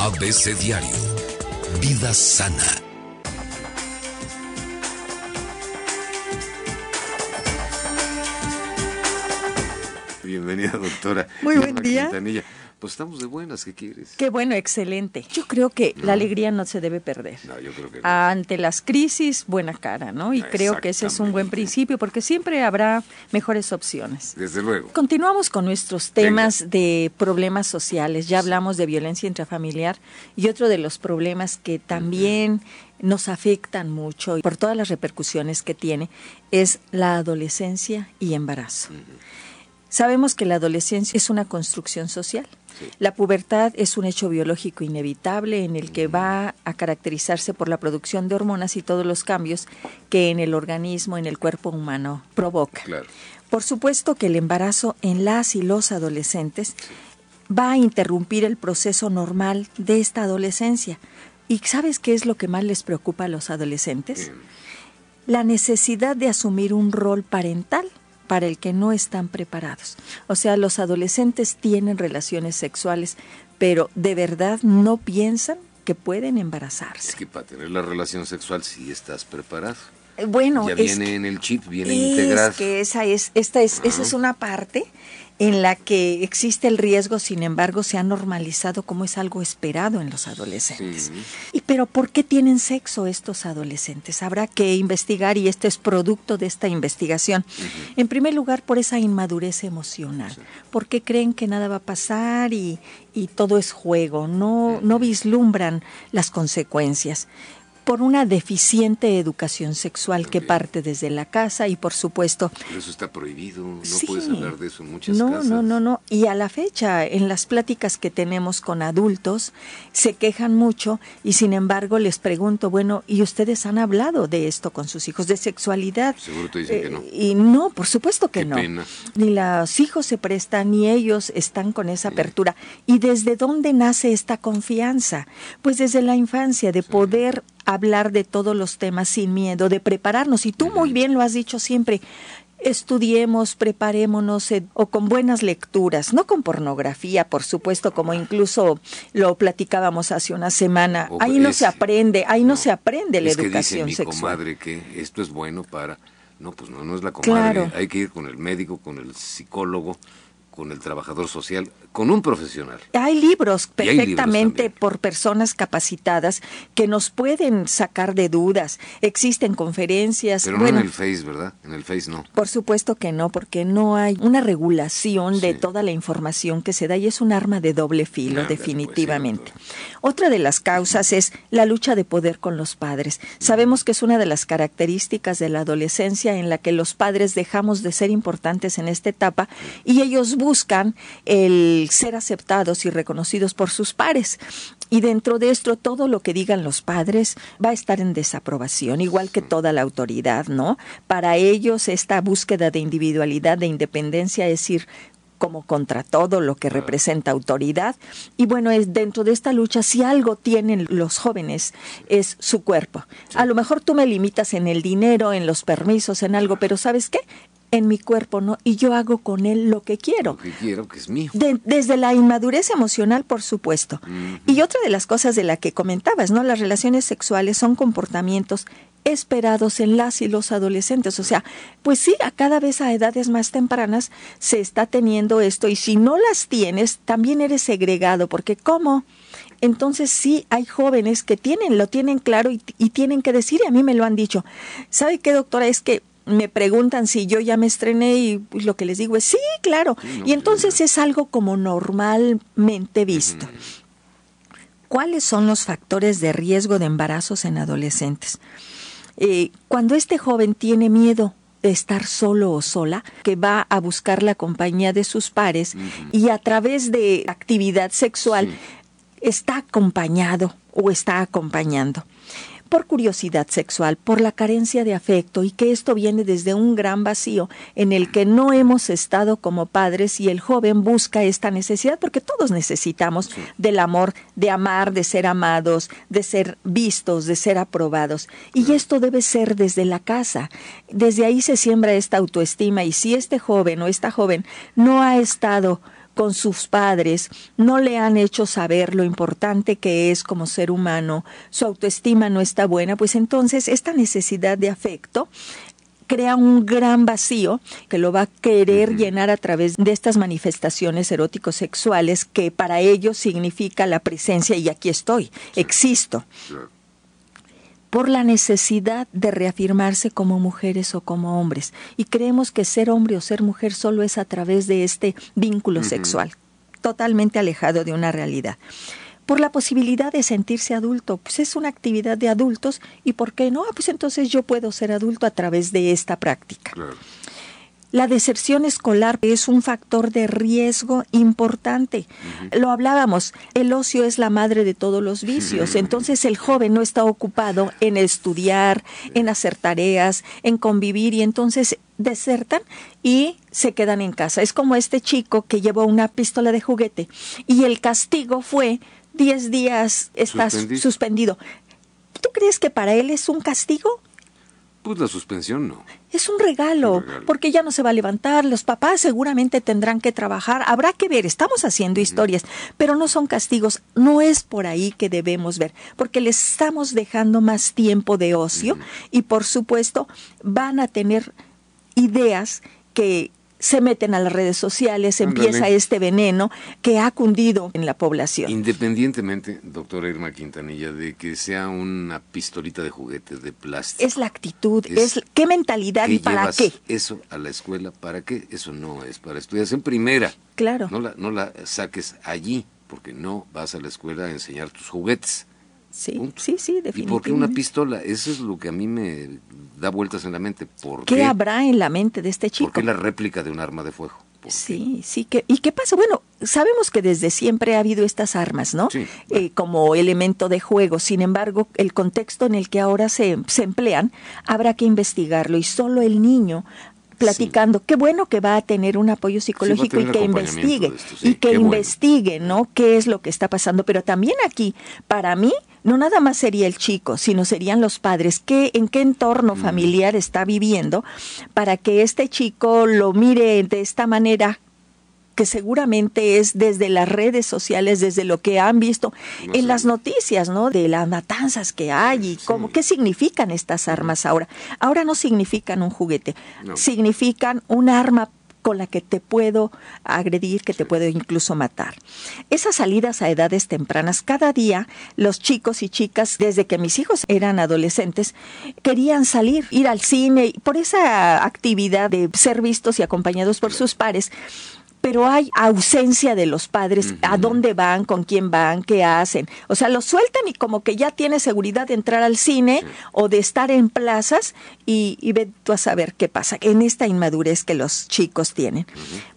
ABC Diario. Vida sana. Bienvenida, doctora. Muy buen día. Quintanilla. Pues estamos de buenas, ¿qué quieres? Qué bueno, excelente. Yo creo que la alegría no se debe perder. No, yo creo que no. Ante las crisis, buena cara, ¿no? Y creo que ese es un buen principio porque siempre habrá mejores opciones. Desde luego. Continuamos con nuestros temas de problemas sociales. Ya hablamos de violencia intrafamiliar y otro de los problemas que también nos afectan mucho y por todas las repercusiones que tiene es la adolescencia y embarazo. Sabemos que la adolescencia es una construcción social. La pubertad es un hecho biológico inevitable en el que va a caracterizarse por la producción de hormonas y todos los cambios que en el organismo, en el cuerpo humano provoca. Claro. Por supuesto que el embarazo en las y los adolescentes va a interrumpir el proceso normal de esta adolescencia. ¿Y sabes qué es lo que más les preocupa a los adolescentes? La necesidad de asumir un rol parental para el que no están preparados. O sea, los adolescentes tienen relaciones sexuales, pero de verdad no piensan que pueden Es embarazarse. que para tener la relación sexual sí estás preparado. Eh, Bueno, ya es viene que- en el chip, viene es integrado. que esa es, esta es, esa es una parte en la que existe el riesgo, sin embargo, se ha normalizado como es algo esperado en los adolescentes. Sí. ¿Y pero por qué tienen sexo estos adolescentes? Habrá que investigar y este es producto de esta investigación. En primer lugar, por esa inmadurez emocional, porque creen que nada va a pasar y, y todo es juego, no, no vislumbran las consecuencias por una deficiente educación sexual que parte desde la casa y por supuesto Pero eso está prohibido. No Sí. puedes hablar de eso en muchas no, casas. No, no, no. Y a la fecha, en las pláticas que tenemos con adultos, se quejan mucho y sin embargo les pregunto, bueno, ¿y ustedes han hablado de esto con sus hijos, de sexualidad? Seguro te dicen que no. Eh, Y no, por supuesto que Qué no. pena. Ni los hijos se prestan, ni ellos están con esa apertura. ¿Y desde dónde nace esta confianza? Pues desde la infancia, de poder hablar de todos los temas sin miedo, de prepararnos. Y tú muy bien lo has dicho siempre. Estudiemos, preparémonos eh, o con buenas lecturas, no con pornografía, por supuesto, como incluso lo platicábamos hace una semana. O Ahí no se aprende, ahí no, se aprende la es educación que dice mi sexual. comadre que esto es bueno para... No, pues no, no es la comadre. Claro. Hay que ir con el médico, con el psicólogo, con el trabajador social, con un profesional. Hay libros Y hay libros perfectamente por personas capacitadas que nos pueden sacar de dudas. Existen conferencias. Pero bueno, no en el Face, ¿verdad? En el Face no. por supuesto que no, porque no hay una regulación de toda la información que se da y es un arma de doble filo, Ándale, pues, definitivamente. sí, Otra de las causas es la lucha de poder con los padres. Sabemos que es una de las características de la adolescencia en la que los padres dejamos de ser importantes en esta etapa y ellos buscan el ser aceptados y reconocidos por sus pares. Y dentro de esto, todo lo que digan los padres va a estar en desaprobación, igual que toda la autoridad, ¿no? Para ellos, esta búsqueda de individualidad, de independencia, es ir como contra todo lo que representa autoridad. Y bueno, es dentro de esta lucha, si algo tienen los jóvenes, es su cuerpo. A lo mejor tú me limitas en el dinero, en los permisos, en algo, pero ¿sabes qué? En mi cuerpo, ¿no? Y yo hago con él lo que quiero. Lo que quiero, que es mío. De- desde la inmadurez emocional, por supuesto. Y otra de las cosas de la que comentabas, ¿no? Las relaciones sexuales son comportamientos esperados en las y los adolescentes. O sea, pues sí, a cada vez a edades más tempranas se está teniendo esto y si no las tienes, también eres segregado, porque ¿cómo? Entonces sí hay jóvenes que tienen, lo tienen claro y, y tienen que decir, y a mí me lo han dicho. ¿Sabe qué, doctora? Es que me preguntan si yo ya me estrené y pues, lo que les digo es sí, claro. Sí, no, y entonces es algo como normalmente visto. ¿Cuáles son los factores de riesgo de embarazos en adolescentes? Eh, cuando este joven tiene miedo de estar solo o sola, que va a buscar la compañía de sus pares y a través de actividad sexual está acompañado o está acompañando por curiosidad sexual, por la carencia de afecto y que esto viene desde un gran vacío en el que no hemos estado como padres y el joven busca esta necesidad porque todos necesitamos del amor, de amar, de ser amados, de ser vistos, de ser aprobados. Y esto debe ser desde la casa. Desde ahí se siembra esta autoestima y si este joven o esta joven no ha estado con sus padres, no le han hecho saber lo importante que es como ser humano, su autoestima no está buena, pues entonces esta necesidad de afecto crea un gran vacío que lo va a querer llenar a través de estas manifestaciones eróticos sexuales que para ellos significa la presencia y aquí estoy, existo. Por la necesidad de reafirmarse como mujeres o como hombres. Y creemos que ser hombre o ser mujer solo es a través de este vínculo sexual, totalmente alejado de una realidad por la posibilidad de sentirse adulto. Pues es una actividad de adultos y ¿por qué no? Ah, pues entonces yo puedo ser adulto a través de esta práctica. La deserción escolar es un factor de riesgo importante. Lo hablábamos, el ocio es la madre de todos los vicios. Entonces el joven no está ocupado en estudiar, en hacer tareas, en convivir y entonces desertan y se quedan en casa. Es como este chico que llevó una pistola de juguete y el castigo fue 10 días estás suspendido. ¿Tú crees que para él es un castigo? Pues la suspensión no. Es un regalo, porque ya no se va a levantar, los papás seguramente tendrán que trabajar, habrá que ver, estamos haciendo historias, pero no son castigos, no es por ahí que debemos ver, porque les estamos dejando más tiempo de ocio y por supuesto van a tener ideas que se meten a las redes sociales, empieza este veneno que ha cundido en la población. Independientemente, doctora Irma Quintanilla, de que sea una pistolita de juguete de plástico. Es la actitud, es, qué mentalidad y para qué. Eso a la escuela, ¿para qué? Eso no es para estudiar en primera. Claro. No la, no la saques allí, porque no vas a la escuela a enseñar tus juguetes. Sí, sí, sí, definitivamente. ¿Y por qué una pistola? Eso es lo que a mí me da vueltas en la mente. ¿Por qué, habrá en la mente de este chico? ¿Por qué la réplica de un arma de fuego? Sí, sí. Que, ¿Y qué pasa? Bueno, sabemos que desde siempre ha habido estas armas, ¿no? Eh, como elemento de juego. Sin embargo, el contexto en el que ahora se, se emplean, habrá que investigarlo. Y solo el niño platicando. Qué bueno que va a tener un apoyo psicológico y que investigue, y que investigue, ¿no? ¿Qué es lo que está pasando? Pero también aquí, para mí, no nada más sería el chico, sino serían los padres. ¿Qué, ¿En qué entorno mm. familiar está viviendo para que este chico lo mire de esta manera que seguramente es desde las redes sociales, desde lo que han visto en las noticias, ¿no? De las matanzas que hay y cómo, qué significan estas armas ahora. Ahora no significan un juguete, significan un arma con la que te puedo agredir, que te puedo incluso matar. Esas salidas a edades tempranas, cada día los chicos y chicas, desde que mis hijos eran adolescentes, querían salir, ir al cine, por esa actividad de ser vistos y acompañados por sus pares, pero hay ausencia de los padres, a dónde van, con quién van, qué hacen. O sea, los sueltan y como que ya tiene seguridad de entrar al cine o de estar en plazas y, y ve tú a saber qué pasa en esta inmadurez que los chicos tienen.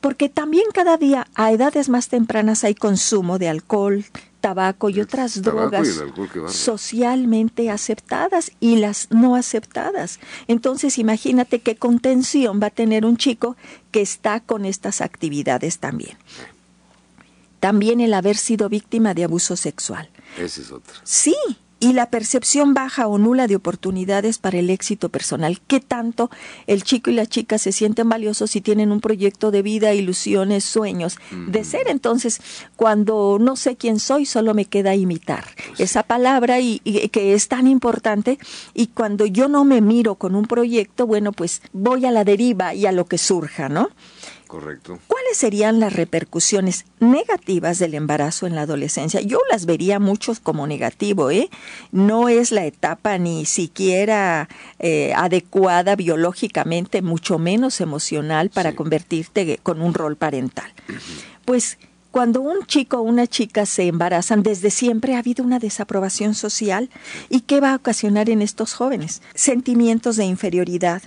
Porque también cada día a edades más tempranas hay consumo de alcohol, tabaco y otras drogas socialmente aceptadas y las no aceptadas. Entonces imagínate qué contención va a tener un chico que está con estas actividades también. También el haber sido víctima de abuso sexual. Ese es otro. Sí, y la percepción baja o nula de oportunidades para el éxito personal. ¿Qué tanto el chico y la chica se sienten valiosos si tienen un proyecto de vida, ilusiones, sueños de ser? Entonces, cuando no sé quién soy, solo me queda imitar pues esa palabra y, que es tan importante. Y cuando yo no me miro con un proyecto, bueno, pues voy a la deriva y a lo que surja, ¿no? Correcto. ¿Cuáles serían las repercusiones negativas del embarazo en la adolescencia? Yo las vería muchos como negativo, ¿eh? No es la etapa ni siquiera eh, adecuada biológicamente, mucho menos emocional para convertirte con un rol parental. Pues cuando un chico o una chica se embarazan, desde siempre ha habido una desaprobación social. ¿Y qué va a ocasionar en estos jóvenes? Sentimientos de inferioridad.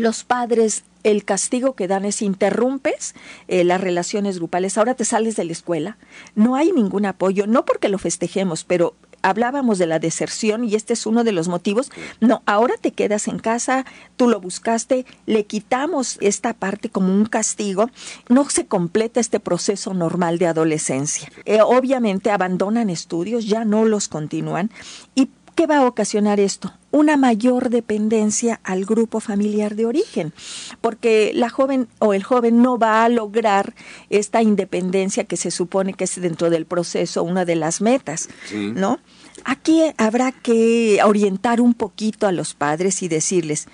Los padres el castigo que dan es interrumpes eh, las relaciones grupales, ahora te sales de la escuela, no hay ningún apoyo, no porque lo festejemos, pero hablábamos de la deserción y este es uno de los motivos. No, ahora te quedas en casa, tú lo buscaste, le quitamos esta parte como un castigo, no se completa este proceso normal de adolescencia. Eh, obviamente abandonan estudios, ya no los continúan. ¿Y qué va a ocasionar esto? Una mayor dependencia al grupo familiar de origen, porque la joven o el joven no va a lograr esta independencia que se supone que es dentro del proceso una de las metas, ¿no? Aquí habrá que orientar un poquito a los padres y decirles,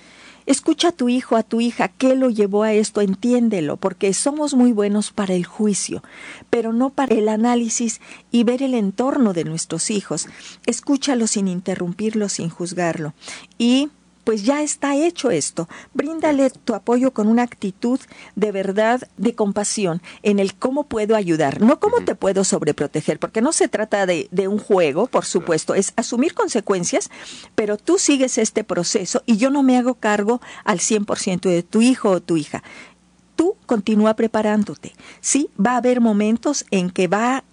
Escucha a tu hijo, a tu hija, qué lo llevó a esto, entiéndelo, porque somos muy buenos para el juicio, pero no para el análisis y ver el entorno de nuestros hijos. Escúchalo sin interrumpirlo, sin juzgarlo. Y pues ya está hecho esto. Bríndale tu apoyo con una actitud de verdad, de compasión, en el cómo puedo ayudar, no cómo te puedo sobreproteger, porque no se trata de, de un juego, por supuesto, es asumir consecuencias, pero tú sigues este proceso y yo no me hago cargo al 100% de tu hijo o tu hija. Tú continúa preparándote. Sí, va a haber momentos en que va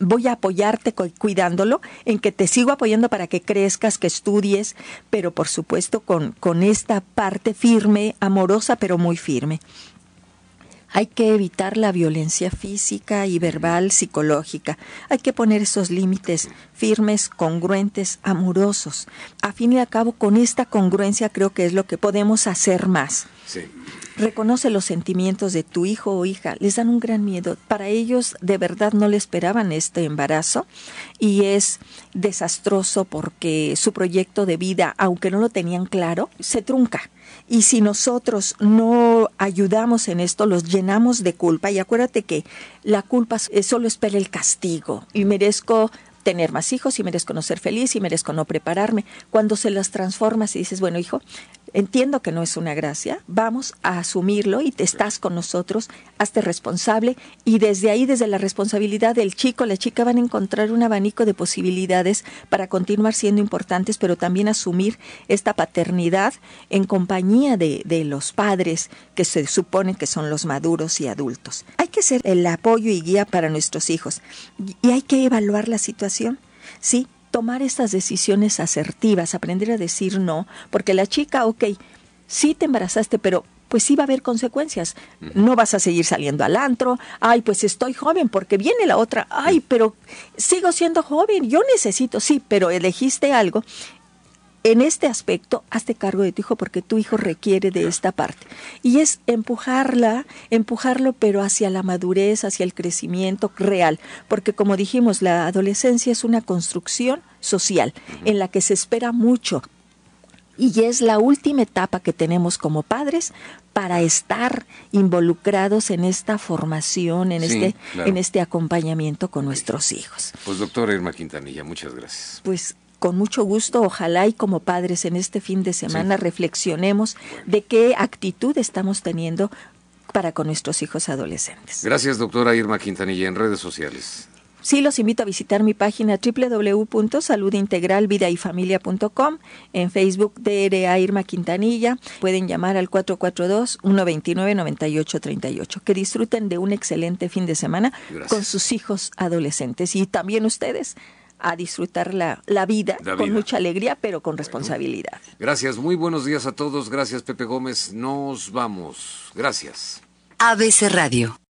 voy a apoyarte cuidándolo, en que te sigo apoyando para que crezcas, que estudies, pero por supuesto con, con esta parte firme, amorosa, pero muy firme. Hay que evitar la violencia física y verbal, psicológica. Hay que poner esos límites firmes, congruentes, amorosos. A fin y a cabo, con esta congruencia creo que es lo que podemos hacer más. Reconoce los sentimientos de tu hijo o hija. Les dan un gran miedo. Para ellos de verdad no le esperaban este embarazo y es desastroso porque su proyecto de vida, aunque no lo tenían claro, se trunca. Y si nosotros no ayudamos en esto, los llenamos de culpa. Y acuérdate que la culpa solo espera el castigo. Y merezco tener más hijos y merezco no ser feliz y merezco no prepararme. Cuando se las transformas y dices, bueno, hijo, entiendo que no es una gracia, vamos a asumirlo y te estás con nosotros, hazte responsable y desde ahí, desde la responsabilidad del chico, la chica van a encontrar un abanico de posibilidades para continuar siendo importantes, pero también asumir esta paternidad en compañía de, de los padres que se supone que son los maduros y adultos. Hay que ser el apoyo y guía para nuestros hijos y hay que evaluar la situación. Sí, tomar estas decisiones asertivas, aprender a decir no, porque la chica, ok, sí te embarazaste, pero pues sí va a haber consecuencias. No vas a seguir saliendo al antro. Ay, pues estoy joven porque viene la otra. Ay, pero sigo siendo joven. Yo necesito, sí, pero elegiste algo en este aspecto, hazte cargo de tu hijo porque tu hijo requiere de esta parte. Y es empujarla, empujarlo, pero hacia la madurez, hacia el crecimiento real. Porque como dijimos, la adolescencia es una construcción social en la que se espera mucho. Y es la última etapa que tenemos como padres para estar involucrados en esta formación, en, este, en este acompañamiento con nuestros hijos. Pues doctora Irma Quintanilla, muchas gracias. Pues con mucho gusto, ojalá y como padres en este fin de semana reflexionemos de qué actitud estamos teniendo para con nuestros hijos adolescentes. Gracias, doctora Irma Quintanilla, en redes sociales. Sí, los invito a visitar mi página www.saludintegralvidayfamilia.com, en Facebook DRA Irma Quintanilla, pueden llamar al 442-129-9838. Que disfruten de un excelente fin de semana con sus hijos adolescentes y también ustedes a disfrutar la, la, vida, con mucha alegría, pero con responsabilidad. Gracias, muy buenos días a todos. Gracias, Pepe Gómez. Nos vamos. Gracias. ABC Radio.